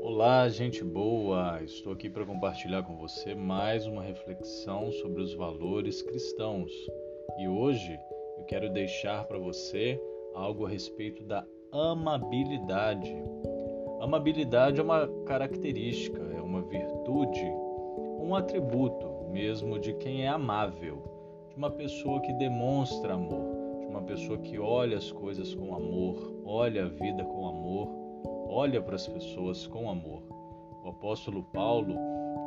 Olá, gente boa! Estou aqui para compartilhar com você mais uma reflexão sobre os valores cristãos. E hoje eu quero deixar para você algo a respeito da amabilidade. Amabilidade é uma característica, é uma virtude, um atributo mesmo de quem é amável, de uma pessoa que demonstra amor, de uma pessoa que olha as coisas com amor, olha a vida com amor, olha para as pessoas com amor. O apóstolo Paulo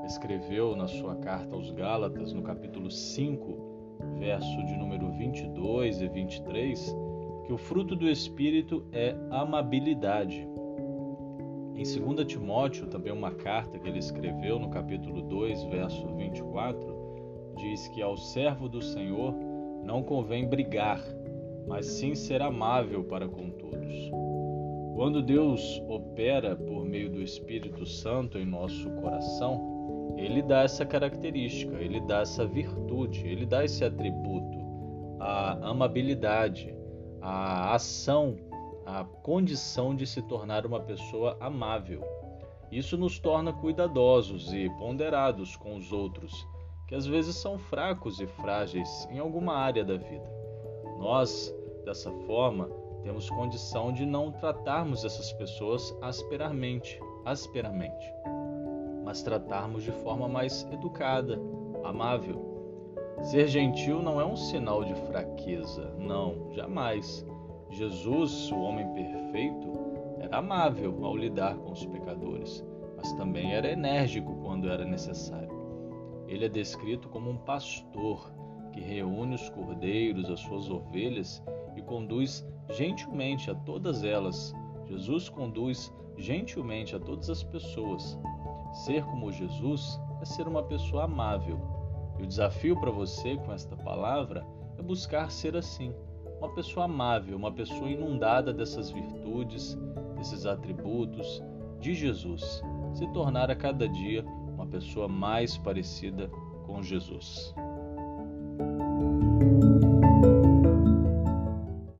escreveu na sua carta aos Gálatas, no capítulo 5, verso de número 22 e 23, que o fruto do Espírito é amabilidade. Em 2 Timóteo, também uma carta que ele escreveu no capítulo 2, verso 24, diz que ao servo do Senhor não convém brigar, mas sim ser amável para com todos. Quando Deus opera por meio do Espírito Santo em nosso coração, ele dá essa característica, ele dá essa virtude, ele dá esse atributo, a amabilidade, a ação, a condição de se tornar uma pessoa amável. Isso nos torna cuidadosos e ponderados com os outros, que às vezes são fracos e frágeis em alguma área da vida. Nós, dessa forma, temos condição de não tratarmos essas pessoas asperamente, asperamente, mas tratarmos de forma mais educada, amável Ser gentil não é um sinal de fraqueza, não, jamais. Jesus, o homem perfeito, era amável ao lidar com os pecadores, mas também era enérgico quando era necessário. Ele é descrito como um pastor que reúne os cordeiros, as suas ovelhas e conduz gentilmente a todas elas. Jesus conduz gentilmente a todas as pessoas. Ser como Jesus é ser uma pessoa amável, e o desafio para você com esta palavra é buscar ser assim, uma pessoa amável, uma pessoa inundada dessas virtudes, desses atributos de Jesus, se tornar a cada dia uma pessoa mais parecida com Jesus.